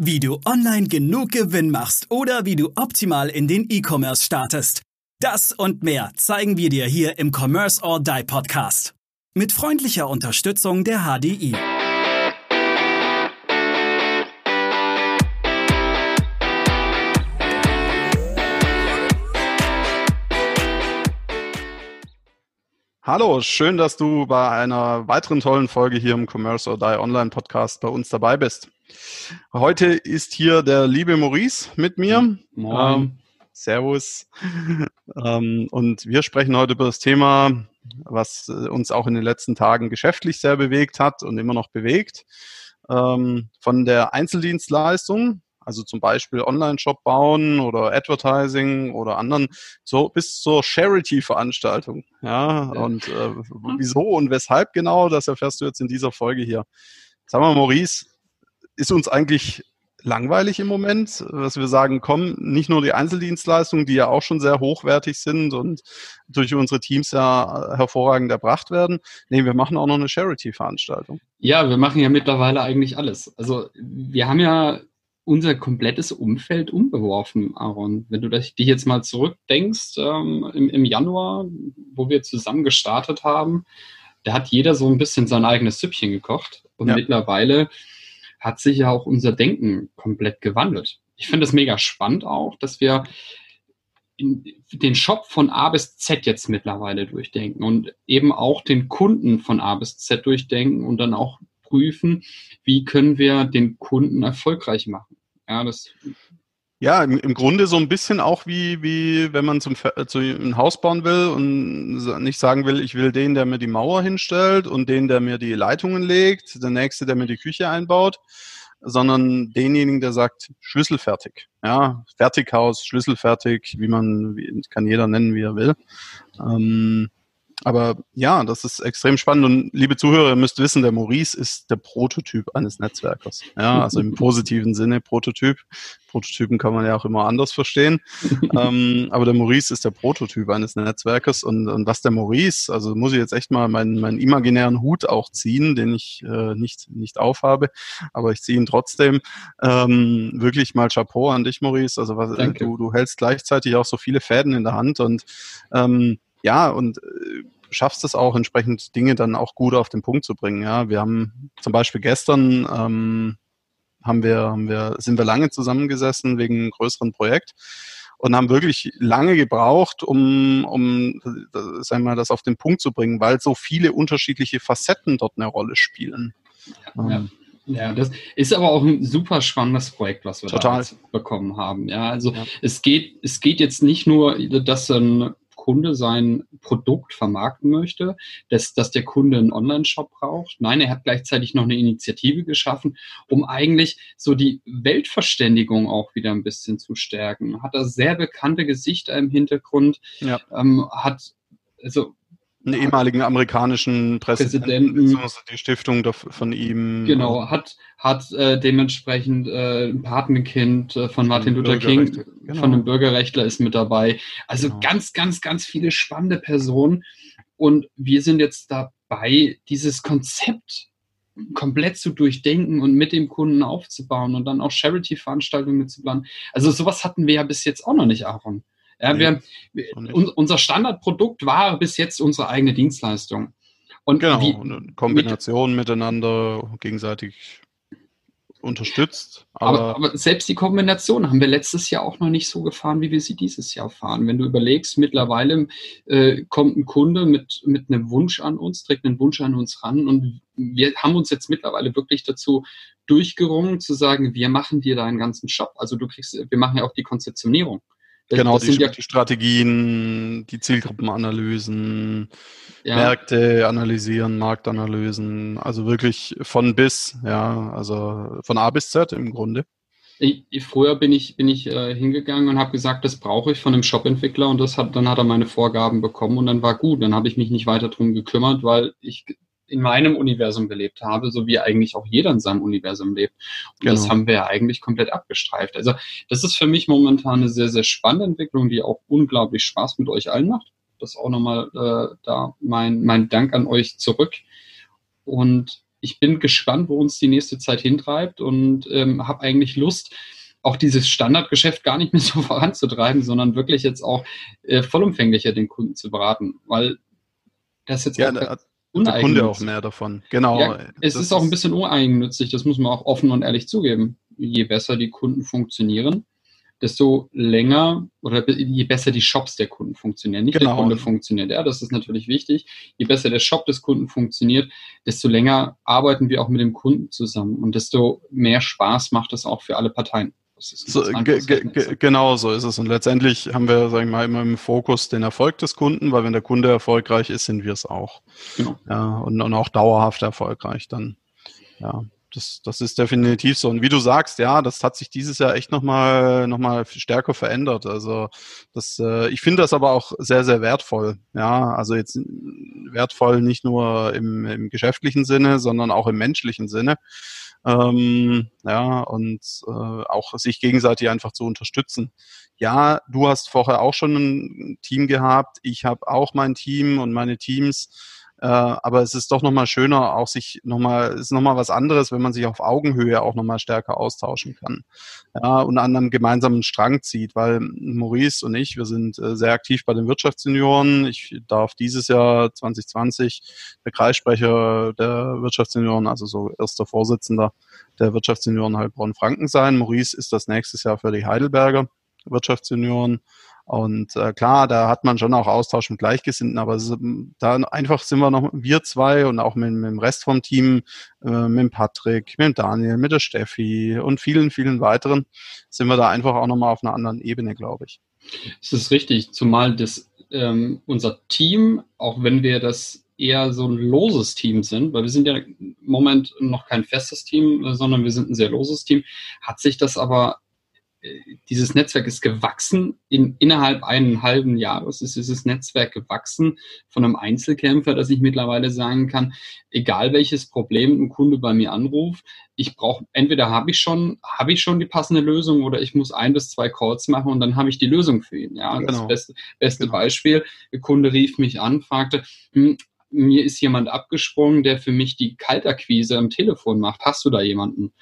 Wie du online genug Gewinn machst oder wie du optimal in den E-Commerce startest. Das und mehr zeigen wir dir hier im Commerce or Die Podcast. Mit freundlicher Unterstützung der HDI. Hallo, schön, dass du bei einer weiteren tollen Folge hier im Commerce or Die Online Podcast bei uns dabei bist. Heute ist hier der liebe Maurice mit mir. Moin. Ähm, servus. ähm, und wir sprechen heute über das Thema, was äh, uns auch in den letzten Tagen geschäftlich sehr bewegt hat und immer noch bewegt. Ähm, von der Einzeldienstleistung also zum Beispiel Online-Shop bauen oder Advertising oder anderen, so bis zur Charity-Veranstaltung. Ja, ja, und äh, wieso und weshalb genau, das erfährst du jetzt in dieser Folge hier. Sag mal, Maurice, ist uns eigentlich langweilig im Moment, dass wir sagen, komm, nicht nur die Einzeldienstleistungen, die ja auch schon sehr hochwertig sind und durch unsere Teams ja hervorragend erbracht werden. Nee, wir machen auch noch eine Charity-Veranstaltung. Ja, wir machen ja mittlerweile eigentlich alles. Also wir haben ja unser komplettes Umfeld umgeworfen, Aaron. Wenn du dich jetzt mal zurückdenkst, ähm, im, im, Januar, wo wir zusammen gestartet haben, da hat jeder so ein bisschen sein eigenes Süppchen gekocht. Und ja. mittlerweile hat sich ja auch unser Denken komplett gewandelt. Ich finde es mega spannend auch, dass wir den Shop von A bis Z jetzt mittlerweile durchdenken und eben auch den Kunden von A bis Z durchdenken und dann auch prüfen, wie können wir den Kunden erfolgreich machen. Ja, das ja, im, im Grunde so ein bisschen auch wie, wie wenn man zum, zu, ein Haus bauen will und nicht sagen will, ich will den, der mir die Mauer hinstellt und den, der mir die Leitungen legt, der nächste, der mir die Küche einbaut, sondern denjenigen, der sagt, schlüsselfertig. Ja, Fertighaus, schlüsselfertig, wie man, wie, kann jeder nennen, wie er will. Ähm, aber ja, das ist extrem spannend. Und liebe Zuhörer, ihr müsst wissen, der Maurice ist der Prototyp eines Netzwerkers. Ja, also im positiven Sinne Prototyp. Prototypen kann man ja auch immer anders verstehen. ähm, aber der Maurice ist der Prototyp eines Netzwerkers. Und, und was der Maurice, also muss ich jetzt echt mal meinen, meinen imaginären Hut auch ziehen, den ich äh, nicht, nicht aufhabe, aber ich ziehe ihn trotzdem. Ähm, wirklich mal Chapeau an dich, Maurice. Also was, du, du hältst gleichzeitig auch so viele Fäden in der Hand und ähm, ja, und äh, schaffst es auch entsprechend Dinge dann auch gut auf den Punkt zu bringen. Ja, wir haben zum Beispiel gestern ähm, haben wir, haben wir, sind wir lange zusammengesessen wegen einem größeren Projekt und haben wirklich lange gebraucht, um, um sagen wir mal, das auf den Punkt zu bringen, weil so viele unterschiedliche Facetten dort eine Rolle spielen. Ja, ja. ja das ist aber auch ein super spannendes Projekt, was wir Total. da bekommen haben. Ja, also ja. es geht, es geht jetzt nicht nur, dass ein Kunde sein Produkt vermarkten möchte, dass, dass der Kunde einen Online-Shop braucht. Nein, er hat gleichzeitig noch eine Initiative geschaffen, um eigentlich so die Weltverständigung auch wieder ein bisschen zu stärken. Hat da sehr bekannte Gesichter im Hintergrund, ja. ähm, hat also einen ehemaligen amerikanischen Präsidenten, Präsidenten die Stiftung von ihm. Genau, hat, hat äh, dementsprechend äh, ein Patenkind äh, von Martin Luther King, genau. von einem Bürgerrechtler ist mit dabei. Also genau. ganz, ganz, ganz viele spannende Personen. Und wir sind jetzt dabei, dieses Konzept komplett zu durchdenken und mit dem Kunden aufzubauen und dann auch Charity-Veranstaltungen mitzuplanen. Also sowas hatten wir ja bis jetzt auch noch nicht, Aaron. Ja, wir, un, unser Standardprodukt war bis jetzt unsere eigene Dienstleistung. Und genau, wie, eine Kombination mit, miteinander gegenseitig unterstützt. Aber, aber, aber, selbst die Kombination haben wir letztes Jahr auch noch nicht so gefahren, wie wir sie dieses Jahr fahren. Wenn du überlegst, mittlerweile äh, kommt ein Kunde mit, mit einem Wunsch an uns, trägt einen Wunsch an uns ran und wir haben uns jetzt mittlerweile wirklich dazu durchgerungen zu sagen, wir machen dir deinen ganzen Shop. Also du kriegst, wir machen ja auch die Konzeptionierung. Das, genau, das die, ja die, Strategien, die Zielgruppenanalysen, ja. Märkte analysieren, Marktanalysen, also wirklich von bis, ja, also von A bis Z im Grunde. Ich, früher bin ich, bin ich äh, hingegangen und habe gesagt, das brauche ich von einem Shop-Entwickler und das hat, dann hat er meine Vorgaben bekommen und dann war gut. Dann habe ich mich nicht weiter drum gekümmert, weil ich in meinem Universum gelebt habe, so wie eigentlich auch jeder in seinem Universum lebt. Und genau. das haben wir ja eigentlich komplett abgestreift. Also das ist für mich momentan eine sehr, sehr spannende Entwicklung, die auch unglaublich Spaß mit euch allen macht. Das auch nochmal äh, da mein, mein Dank an euch zurück. Und ich bin gespannt, wo uns die nächste Zeit hintreibt und ähm, habe eigentlich Lust, auch dieses Standardgeschäft gar nicht mehr so voranzutreiben, sondern wirklich jetzt auch äh, vollumfänglicher den Kunden zu beraten, weil das jetzt ja, auch der Kunde auch mehr davon. Genau. Ja, es ist auch ein bisschen uneigennützig, das muss man auch offen und ehrlich zugeben. Je besser die Kunden funktionieren, desto länger oder je besser die Shops der Kunden funktionieren, nicht genau. der Kunde funktioniert. Ja, das ist natürlich wichtig. Je besser der Shop des Kunden funktioniert, desto länger arbeiten wir auch mit dem Kunden zusammen und desto mehr Spaß macht es auch für alle Parteien. So, genau so ist es. Und letztendlich haben wir, sagen wir mal, immer im Fokus den Erfolg des Kunden, weil wenn der Kunde erfolgreich ist, sind wir es auch. Genau. Ja, und, und auch dauerhaft erfolgreich dann. Ja das, das ist definitiv so. Und wie du sagst, ja, das hat sich dieses Jahr echt nochmal noch mal stärker verändert. Also das, äh, ich finde das aber auch sehr, sehr wertvoll. Ja, also jetzt wertvoll nicht nur im, im geschäftlichen Sinne, sondern auch im menschlichen Sinne. Ähm, ja, und äh, auch sich gegenseitig einfach zu unterstützen. Ja, du hast vorher auch schon ein Team gehabt, ich habe auch mein Team und meine Teams äh, aber es ist doch nochmal schöner, auch sich nochmal, ist nochmal was anderes, wenn man sich auf Augenhöhe auch nochmal stärker austauschen kann. Ja, und an einem gemeinsamen Strang zieht, weil Maurice und ich, wir sind äh, sehr aktiv bei den Wirtschaftssenioren. Ich darf dieses Jahr 2020 der Kreissprecher der Wirtschaftssenioren, also so erster Vorsitzender der Wirtschaftssenioren Heilbronn-Franken sein. Maurice ist das nächstes Jahr für die Heidelberger Wirtschaftssenioren und äh, klar, da hat man schon auch Austausch mit Gleichgesinnten, aber es, da einfach sind wir noch, wir zwei und auch mit, mit dem Rest vom Team, äh, mit Patrick, mit Daniel, mit der Steffi und vielen, vielen weiteren, sind wir da einfach auch nochmal auf einer anderen Ebene, glaube ich. Es ist richtig, zumal das, ähm, unser Team, auch wenn wir das eher so ein loses Team sind, weil wir sind ja im Moment noch kein festes Team, sondern wir sind ein sehr loses Team, hat sich das aber dieses Netzwerk ist gewachsen. In, innerhalb einen halben Jahres ist dieses Netzwerk gewachsen von einem Einzelkämpfer, dass ich mittlerweile sagen kann, egal welches Problem ein Kunde bei mir anruft, ich brauche, entweder habe ich schon, habe ich schon die passende Lösung oder ich muss ein bis zwei Calls machen und dann habe ich die Lösung für ihn. Ja, genau. das beste, beste genau. Beispiel. Der Kunde rief mich an, fragte, hm, mir ist jemand abgesprungen, der für mich die Kaltakquise am Telefon macht. Hast du da jemanden?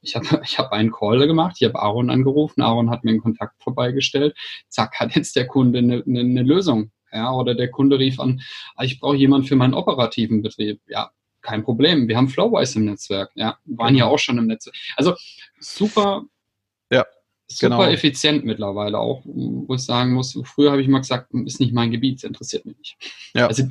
Ich habe ich hab einen Call gemacht, ich habe Aaron angerufen, Aaron hat mir einen Kontakt vorbeigestellt. Zack, hat jetzt der Kunde eine, eine, eine Lösung. Ja, oder der Kunde rief an, ah, ich brauche jemanden für meinen operativen Betrieb. Ja, kein Problem. Wir haben Flowwise im Netzwerk. Ja, waren ja auch schon im Netzwerk. Also super, ja, super genau. effizient mittlerweile auch, wo ich sagen muss, früher habe ich mal gesagt, ist nicht mein Gebiet, interessiert mich nicht. Ja. Also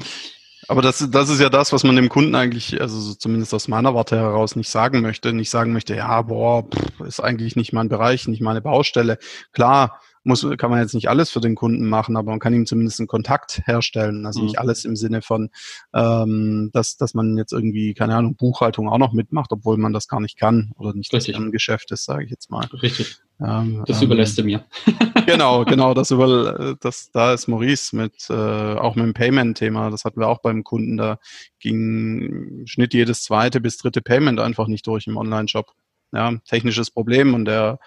aber das, das ist ja das, was man dem Kunden eigentlich, also so zumindest aus meiner Warte heraus, nicht sagen möchte. Nicht sagen möchte, ja, boah, pff, ist eigentlich nicht mein Bereich, nicht meine Baustelle. Klar, muss, kann man jetzt nicht alles für den Kunden machen, aber man kann ihm zumindest einen Kontakt herstellen. Also mhm. nicht alles im Sinne von, ähm, dass, dass man jetzt irgendwie, keine Ahnung, Buchhaltung auch noch mitmacht, obwohl man das gar nicht kann oder nicht Richtig. das Geschäft ist, sage ich jetzt mal. Richtig. Ähm, das überlässt er mir. genau, genau, das über, das, da ist Maurice mit, äh, auch mit dem Payment-Thema, das hatten wir auch beim Kunden, da ging Schnitt jedes zweite bis dritte Payment einfach nicht durch im Online-Shop. Ja, technisches Problem und der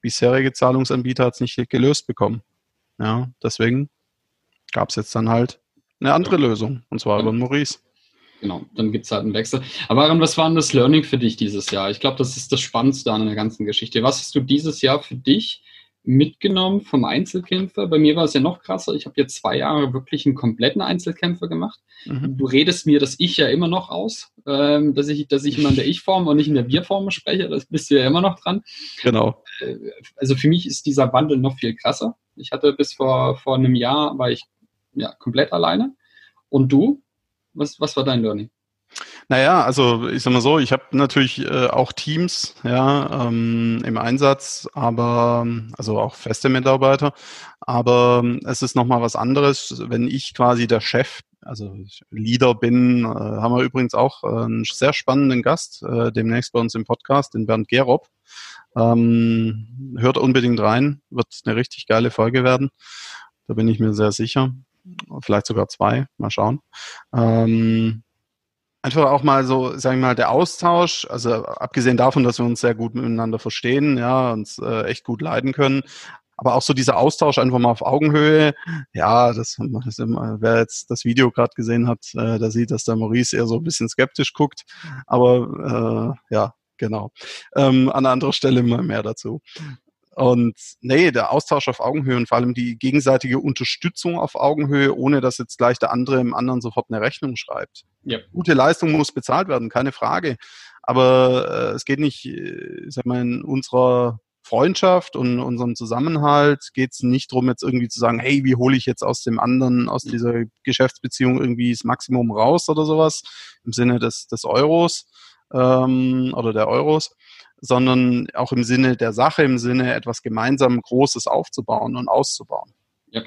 bisherige Zahlungsanbieter hat es nicht gelöst bekommen. Ja, deswegen gab es jetzt dann halt eine andere Lösung, und zwar über Maurice. Genau, dann gibt es halt einen Wechsel. Aber Aaron, was war denn das Learning für dich dieses Jahr? Ich glaube, das ist das Spannendste an der ganzen Geschichte. Was hast du dieses Jahr für dich mitgenommen vom Einzelkämpfer? Bei mir war es ja noch krasser. Ich habe jetzt zwei Jahre wirklich einen kompletten Einzelkämpfer gemacht. Mhm. Du redest mir das Ich ja immer noch aus, ähm, dass, ich, dass ich immer in der Ich-Form und nicht in der Wir-Form spreche. Das bist du ja immer noch dran. Genau. Äh, also für mich ist dieser Wandel noch viel krasser. Ich hatte bis vor, vor einem Jahr, war ich ja komplett alleine. Und du? Was, was war dein Learning? Naja, also ich sag mal so, ich habe natürlich äh, auch Teams ja, ähm, im Einsatz, aber also auch feste Mitarbeiter, aber es ist nochmal was anderes, wenn ich quasi der Chef, also Leader bin, äh, haben wir übrigens auch äh, einen sehr spannenden Gast äh, demnächst bei uns im Podcast, den Bernd Gerob. Ähm, hört unbedingt rein, wird eine richtig geile Folge werden. Da bin ich mir sehr sicher. Vielleicht sogar zwei, mal schauen. Ähm, einfach auch mal so, sagen wir mal, der Austausch, also abgesehen davon, dass wir uns sehr gut miteinander verstehen, ja, uns äh, echt gut leiden können, aber auch so dieser Austausch einfach mal auf Augenhöhe. Ja, das, das wer jetzt das Video gerade gesehen hat, äh, der sieht, dass der Maurice eher so ein bisschen skeptisch guckt. Aber äh, ja, genau. Ähm, an anderer Stelle mal mehr dazu. Und nee, der Austausch auf Augenhöhe und vor allem die gegenseitige Unterstützung auf Augenhöhe, ohne dass jetzt gleich der andere im anderen sofort eine Rechnung schreibt. Ja. Gute Leistung muss bezahlt werden, keine Frage. Aber äh, es geht nicht, äh, ich sag mal, in unserer Freundschaft und unserem Zusammenhalt geht es nicht darum, jetzt irgendwie zu sagen, hey, wie hole ich jetzt aus dem anderen, aus dieser Geschäftsbeziehung irgendwie das Maximum raus oder sowas, im Sinne des, des Euros ähm, oder der Euros, sondern auch im Sinne der Sache, im Sinne etwas gemeinsam Großes aufzubauen und auszubauen. Ja,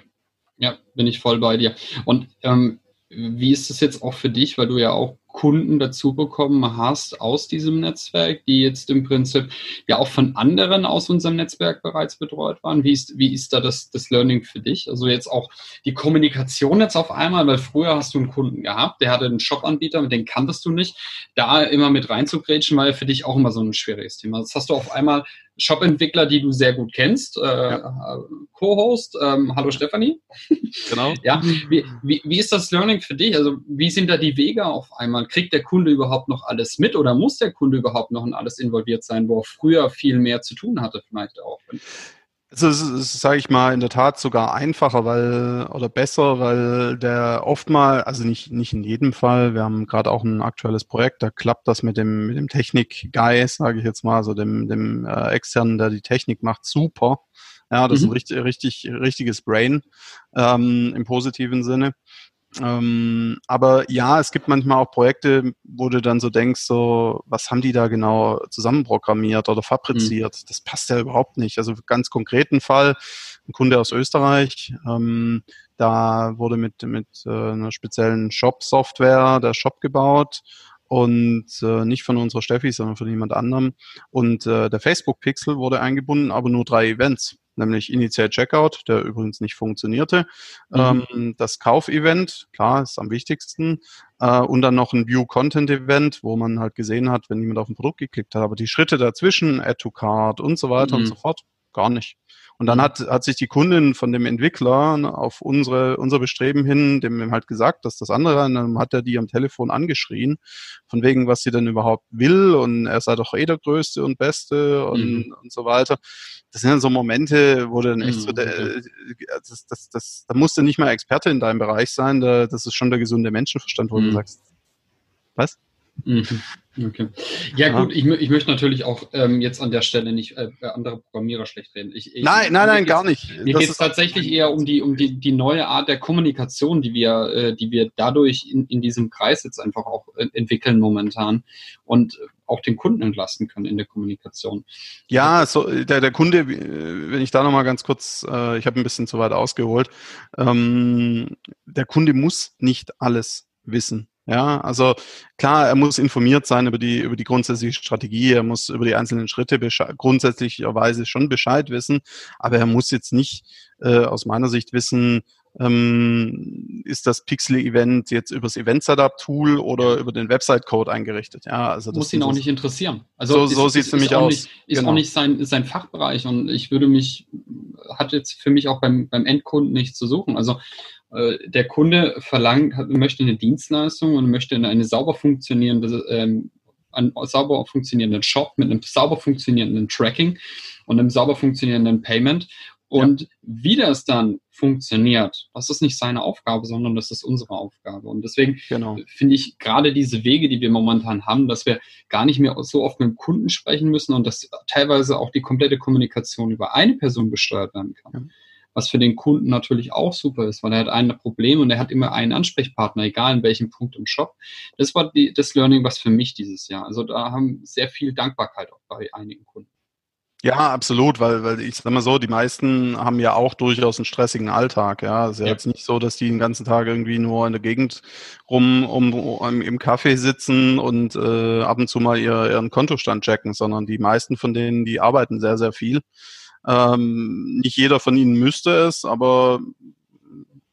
ja bin ich voll bei dir. Und ähm, wie ist es jetzt auch für dich, weil du ja auch Kunden dazu bekommen hast aus diesem Netzwerk, die jetzt im Prinzip ja auch von anderen aus unserem Netzwerk bereits betreut waren? Wie ist, wie ist da das, das Learning für dich? Also jetzt auch die Kommunikation jetzt auf einmal, weil früher hast du einen Kunden gehabt, der hatte einen Shop-Anbieter, mit dem kanntest du nicht, da immer mit reinzugrätschen, war ja für dich auch immer so ein schwieriges Thema. Jetzt hast du auf einmal Shop-Entwickler, die du sehr gut kennst, äh, ja. Co-Host. Ähm, hallo Stefanie. Genau. ja, wie, wie, wie ist das Learning für dich? Also wie sind da die Wege auf einmal? Kriegt der Kunde überhaupt noch alles mit oder muss der Kunde überhaupt noch in alles involviert sein, wo er früher viel mehr zu tun hatte vielleicht auch? Also es ist, sage ich mal, in der Tat sogar einfacher, weil oder besser, weil der oftmal, also nicht nicht in jedem Fall. Wir haben gerade auch ein aktuelles Projekt, da klappt das mit dem mit dem Technik-Guy, sage ich jetzt mal, also dem dem äh, externen, der die Technik macht, super. Ja, das mhm. ist ein richtig richtig richtiges Brain ähm, im positiven Sinne. Ähm, aber ja, es gibt manchmal auch Projekte, wo du dann so denkst, so, was haben die da genau zusammenprogrammiert oder fabriziert? Mhm. Das passt ja überhaupt nicht. Also ganz konkreten Fall, ein Kunde aus Österreich, ähm, da wurde mit, mit äh, einer speziellen Shop-Software der Shop gebaut und äh, nicht von unserer Steffi, sondern von jemand anderem. Und äh, der Facebook-Pixel wurde eingebunden, aber nur drei Events nämlich Initial Checkout, der übrigens nicht funktionierte. Mhm. Ähm, das Kaufevent, klar, ist am wichtigsten. Äh, und dann noch ein View Content Event, wo man halt gesehen hat, wenn jemand auf ein Produkt geklickt hat. Aber die Schritte dazwischen, Add to Card und so weiter mhm. und so fort, gar nicht. Und dann mhm. hat, hat sich die Kundin von dem Entwickler auf unsere, unser Bestreben hin, dem halt gesagt, dass das andere, und dann hat er die am Telefon angeschrien, von wegen, was sie denn überhaupt will und er sei doch eh der Größte und Beste und, mhm. und so weiter. Das sind dann so Momente, wo dann echt mhm. so, der, äh, das, das, das, da musst du nicht mal Experte in deinem Bereich sein, da, das ist schon der gesunde Menschenverstand, wo du mhm. sagst, was? Mhm. Okay. Ja, ja, gut, ich, ich möchte natürlich auch ähm, jetzt an der Stelle nicht äh, andere Programmierer schlecht reden. Ich, ich, nein, nein, nein, gar nicht. Mir geht es tatsächlich eher um die, um die, die neue Art der Kommunikation, die wir, äh, die wir dadurch in, in diesem Kreis jetzt einfach auch äh, entwickeln momentan und auch den Kunden entlasten können in der Kommunikation. Ja, so der, der Kunde, wenn ich da nochmal ganz kurz, äh, ich habe ein bisschen zu weit ausgeholt, ähm, der Kunde muss nicht alles wissen. Ja, also klar, er muss informiert sein über die, über die grundsätzliche Strategie, er muss über die einzelnen Schritte grundsätzlicherweise schon Bescheid wissen, aber er muss jetzt nicht äh, aus meiner Sicht wissen, ähm, ist das Pixel-Event jetzt übers Event-Setup-Tool oder über den Website-Code eingerichtet. Ja, also das muss ihn auch nicht interessieren. Also so, so sieht es nämlich aus. Nicht, ist genau. auch nicht sein, sein Fachbereich und ich würde mich, hat jetzt für mich auch beim, beim Endkunden nichts zu suchen. Also der Kunde verlangt, möchte eine Dienstleistung und möchte eine sauber funktionierende, ähm, einen sauber funktionierenden Shop mit einem sauber funktionierenden Tracking und einem sauber funktionierenden Payment. Und ja. wie das dann funktioniert, das ist nicht seine Aufgabe, sondern das ist unsere Aufgabe. Und deswegen genau. finde ich gerade diese Wege, die wir momentan haben, dass wir gar nicht mehr so oft mit dem Kunden sprechen müssen und dass teilweise auch die komplette Kommunikation über eine Person gesteuert werden kann. Ja was für den Kunden natürlich auch super ist, weil er hat ein Problem und er hat immer einen Ansprechpartner, egal in welchem Punkt im Shop. Das war die, das Learning, was für mich dieses Jahr. Also da haben sehr viel Dankbarkeit auch bei einigen Kunden. Ja, absolut, weil, weil ich sag mal so, die meisten haben ja auch durchaus einen stressigen Alltag. Ja, es ist ja, ja. jetzt nicht so, dass die den ganzen Tag irgendwie nur in der Gegend rum um, um im Café sitzen und äh, ab und zu mal ihr, ihren Kontostand checken, sondern die meisten von denen, die arbeiten sehr, sehr viel. Ähm, nicht jeder von ihnen müsste es, aber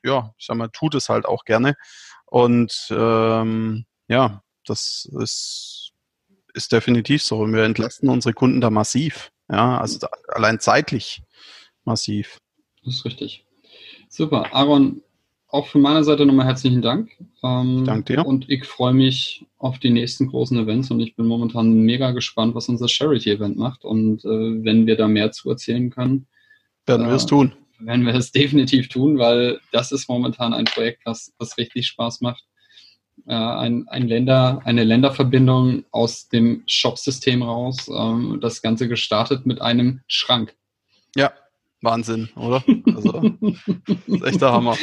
ja, ich sag mal, tut es halt auch gerne. Und ähm, ja, das ist, ist definitiv so. Und wir entlasten unsere Kunden da massiv. Ja, also allein zeitlich. massiv. Das ist richtig. Super. Aaron, auch von meiner Seite nochmal herzlichen Dank. Ähm, Danke dir. Und ich freue mich auf die nächsten großen Events und ich bin momentan mega gespannt, was unser Charity-Event macht. Und äh, wenn wir da mehr zu erzählen können, werden wir es äh, tun. Werden wir es definitiv tun, weil das ist momentan ein Projekt, was, was richtig Spaß macht. Äh, ein, ein Länder, eine Länderverbindung aus dem Shop-System raus. Ähm, das Ganze gestartet mit einem Schrank. Ja, Wahnsinn, oder? Also, das ist echt der Hammer.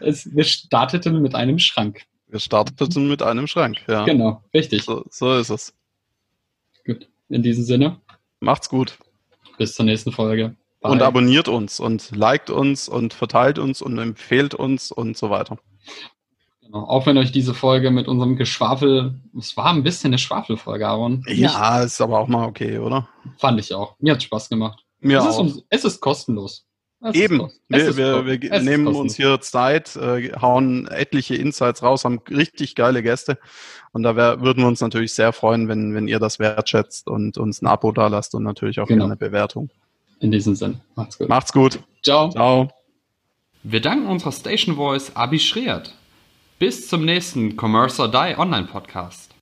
Es, wir starteten mit einem Schrank. Wir starteten mit einem Schrank, ja. Genau, richtig. So, so ist es. Gut, in diesem Sinne. Macht's gut. Bis zur nächsten Folge. Bye. Und abonniert uns und liked uns und verteilt uns und empfehlt uns und so weiter. Genau. Auch wenn euch diese Folge mit unserem Geschwafel, es war ein bisschen eine Schwafelfolge, Aaron. Ja, ist aber auch mal okay, oder? Fand ich auch. Mir hat Spaß gemacht. Mir es. Ist, es ist kostenlos. Es Eben. Ist wir, wir, wir nehmen uns hier Zeit, äh, hauen etliche Insights raus, haben richtig geile Gäste. Und da wär, würden wir uns natürlich sehr freuen, wenn, wenn ihr das wertschätzt und uns ein Abo da lasst und natürlich auch genau. eine Bewertung. In diesem Sinn. Macht's gut. Macht's gut. Ciao. Ciao. Wir danken unserer Station Voice Abi Schreert. Bis zum nächsten Commerce or Die Online Podcast.